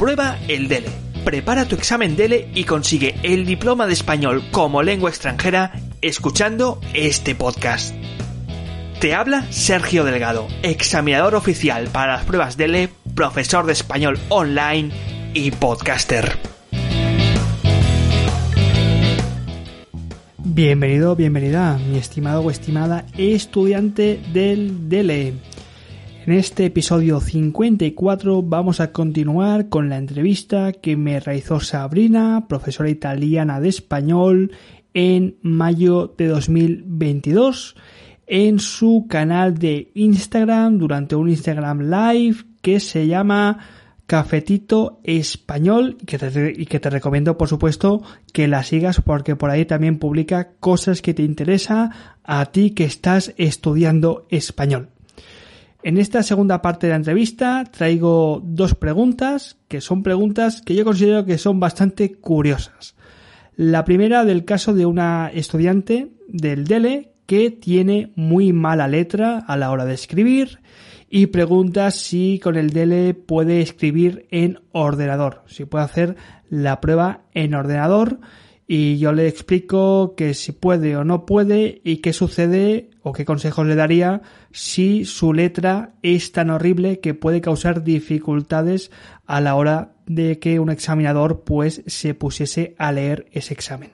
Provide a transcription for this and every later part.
Aprueba el DELE. Prepara tu examen DELE y consigue el diploma de español como lengua extranjera escuchando este podcast. Te habla Sergio Delgado, examinador oficial para las pruebas DELE, profesor de español online y podcaster. Bienvenido, bienvenida, mi estimado o estimada estudiante del DELE. En este episodio 54 vamos a continuar con la entrevista que me realizó Sabrina, profesora italiana de español, en mayo de 2022 en su canal de Instagram durante un Instagram Live que se llama Cafetito Español y que, te, y que te recomiendo por supuesto que la sigas porque por ahí también publica cosas que te interesa a ti que estás estudiando español. En esta segunda parte de la entrevista traigo dos preguntas que son preguntas que yo considero que son bastante curiosas. La primera del caso de una estudiante del DELE que tiene muy mala letra a la hora de escribir y pregunta si con el DELE puede escribir en ordenador, si puede hacer la prueba en ordenador y yo le explico que si puede o no puede y qué sucede o qué consejos le daría si su letra es tan horrible que puede causar dificultades a la hora de que un examinador pues se pusiese a leer ese examen.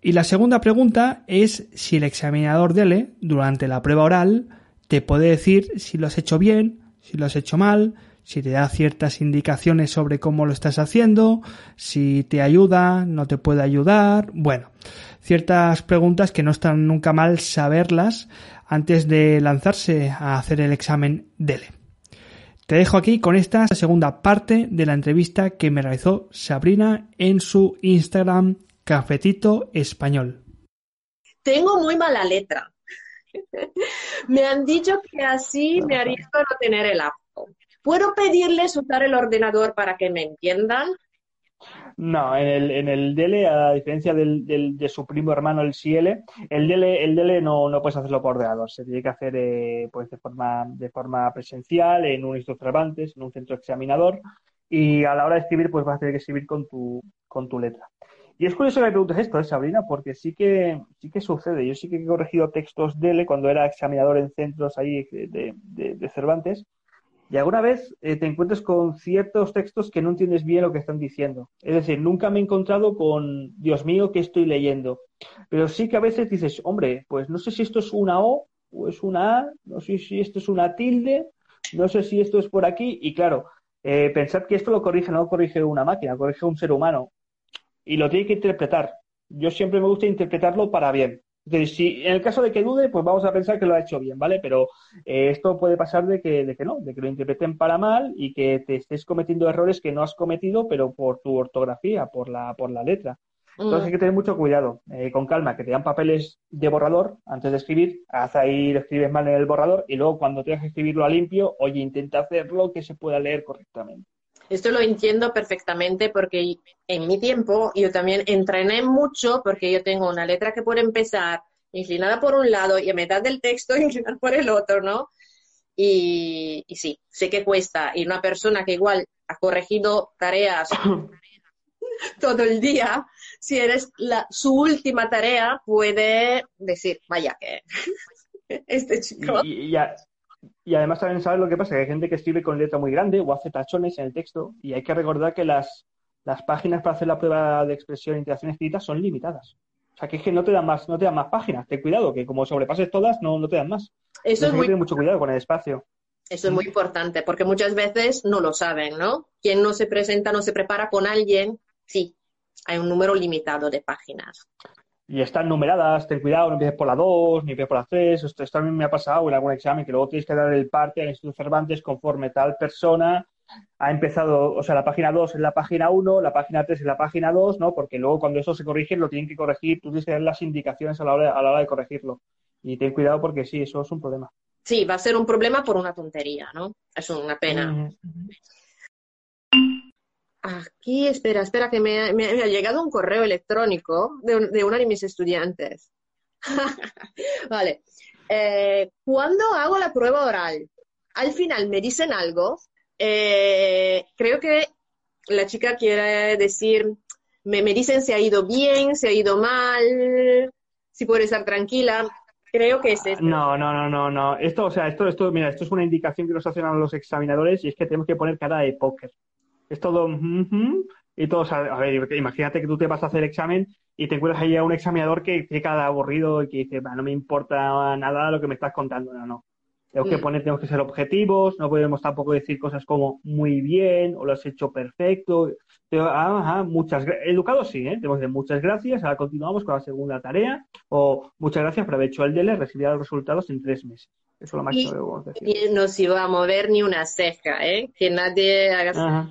Y la segunda pregunta es si el examinador DELE durante la prueba oral te puede decir si lo has hecho bien, si lo has hecho mal, si te da ciertas indicaciones sobre cómo lo estás haciendo, si te ayuda, no te puede ayudar, bueno, ciertas preguntas que no están nunca mal saberlas antes de lanzarse a hacer el examen DELE. Te dejo aquí con esta segunda parte de la entrevista que me realizó Sabrina en su Instagram Cafetito Español. Tengo muy mala letra. me han dicho que así me arriesgo a no tener el apto. ¿Puedo pedirles usar el ordenador para que me entiendan? No, en el, en el DELE, a diferencia del, de su primo hermano, el CIELE, el DELE, el DELE no, no puedes hacerlo por ordenador, se tiene que hacer eh, pues de forma, de forma presencial, en un instituto Cervantes, en un centro examinador, y a la hora de escribir, pues vas a tener que escribir con tu, con tu letra. Y es curioso que me preguntes esto, ¿eh, Sabrina? Porque sí que, sí que sucede. Yo sí que he corregido textos DELE cuando era examinador en centros ahí de, de Cervantes, y alguna vez eh, te encuentras con ciertos textos que no entiendes bien lo que están diciendo. Es decir, nunca me he encontrado con, Dios mío, ¿qué estoy leyendo? Pero sí que a veces dices, hombre, pues no sé si esto es una O o es una A, no sé si esto es una tilde, no sé si esto es por aquí. Y claro, eh, pensad que esto lo corrige, no lo corrige una máquina, lo corrige un ser humano. Y lo tiene que interpretar. Yo siempre me gusta interpretarlo para bien. Entonces, si en el caso de que dude, pues vamos a pensar que lo ha hecho bien, ¿vale? Pero eh, esto puede pasar de que, de que no, de que lo interpreten para mal y que te estés cometiendo errores que no has cometido, pero por tu ortografía, por la, por la letra. Entonces hay que tener mucho cuidado, eh, con calma, que te dan papeles de borrador antes de escribir, haz ahí, lo escribes mal en el borrador y luego cuando tengas que escribirlo a limpio, oye, intenta hacerlo que se pueda leer correctamente. Esto lo entiendo perfectamente porque en mi tiempo yo también entrené mucho porque yo tengo una letra que puede empezar inclinada por un lado y a mitad del texto inclinada por el otro, ¿no? Y, y, sí, sé que cuesta. Y una persona que igual ha corregido tareas todo el día, si eres la, su última tarea, puede decir, vaya que este chico... Y, y, y además también sabes lo que pasa, que hay gente que escribe con letra muy grande o hace tachones en el texto y hay que recordar que las, las páginas para hacer la prueba de expresión e interacción escrita son limitadas. O sea, que es que no te dan más, no te dan más páginas. Ten cuidado, que como sobrepases todas, no, no te dan más. Eso es muy... Tener mucho cuidado con el espacio. Eso es muy importante, porque muchas veces no lo saben, ¿no? Quien no se presenta, no se prepara con alguien, sí, hay un número limitado de páginas. Y están numeradas, ten cuidado, no empieces por la 2, ni empieces por la 3. Esto, esto también me ha pasado en algún examen, que luego tienes que dar el parte al Instituto Cervantes conforme tal persona ha empezado, o sea, la página 2 es la página 1, la página 3 es la página 2, ¿no? Porque luego cuando eso se corrige lo tienen que corregir, tú tienes que dar las indicaciones a la hora, a la hora de corregirlo. Y ten cuidado porque sí, eso es un problema. Sí, va a ser un problema por una tontería, ¿no? Es una pena. Aquí, espera, espera, que me ha, llegado un correo electrónico de, un- de una de mis estudiantes. vale. Eh, ¿Cuándo hago la prueba oral? Al final me dicen algo. Eh, creo que la chica quiere decir, me, me dicen si ha ido bien, si ha ido mal, si puede estar tranquila. Creo que es esto. No, no, no, no, no. Esto, o sea, esto, esto, mira, esto es una indicación que nos hacen a los examinadores y es que tenemos que poner cara de póker. Es todo ujú, y todo, o sea, a ver, imagínate que tú te vas a hacer examen y te encuentras ahí a un examinador que cara de aburrido y que dice, "Bah, no me importa nada lo que me estás contando, no, no. Tenemos que Mm. poner, tenemos que ser objetivos, no podemos tampoco decir cosas como muy bien o lo has hecho perfecto. Pero, ajá, muchas educados sí, ¿eh? Tenemos que decir muchas gracias, ahora continuamos con la segunda tarea o muchas gracias por haber hecho el DELE, recibirá los resultados en tres meses. Eso es lo máximo Y- que decir. Y no se va a mover ni una ceja, ¿eh? Que nadie haga Ajá.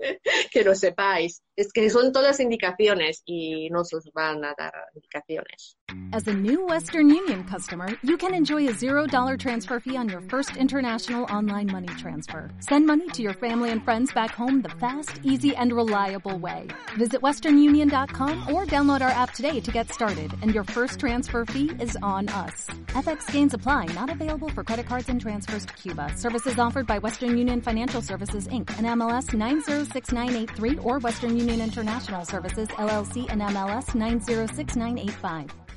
que lo sepáis. Es que son todas indicaciones y no os van a dar indicaciones. As a new Western Union customer, you can enjoy a $0 transfer fee on your first international online money transfer. Send money to your family and friends back home the fast, easy, and reliable way. Visit westernunion.com or download our app today to get started, and your first transfer fee is on us. FX gains apply, not available for credit cards and transfers to Cuba. Services offered by Western Union Financial Services, Inc., and MLS 906983 or Western Union International Services, LLC, and MLS 906985.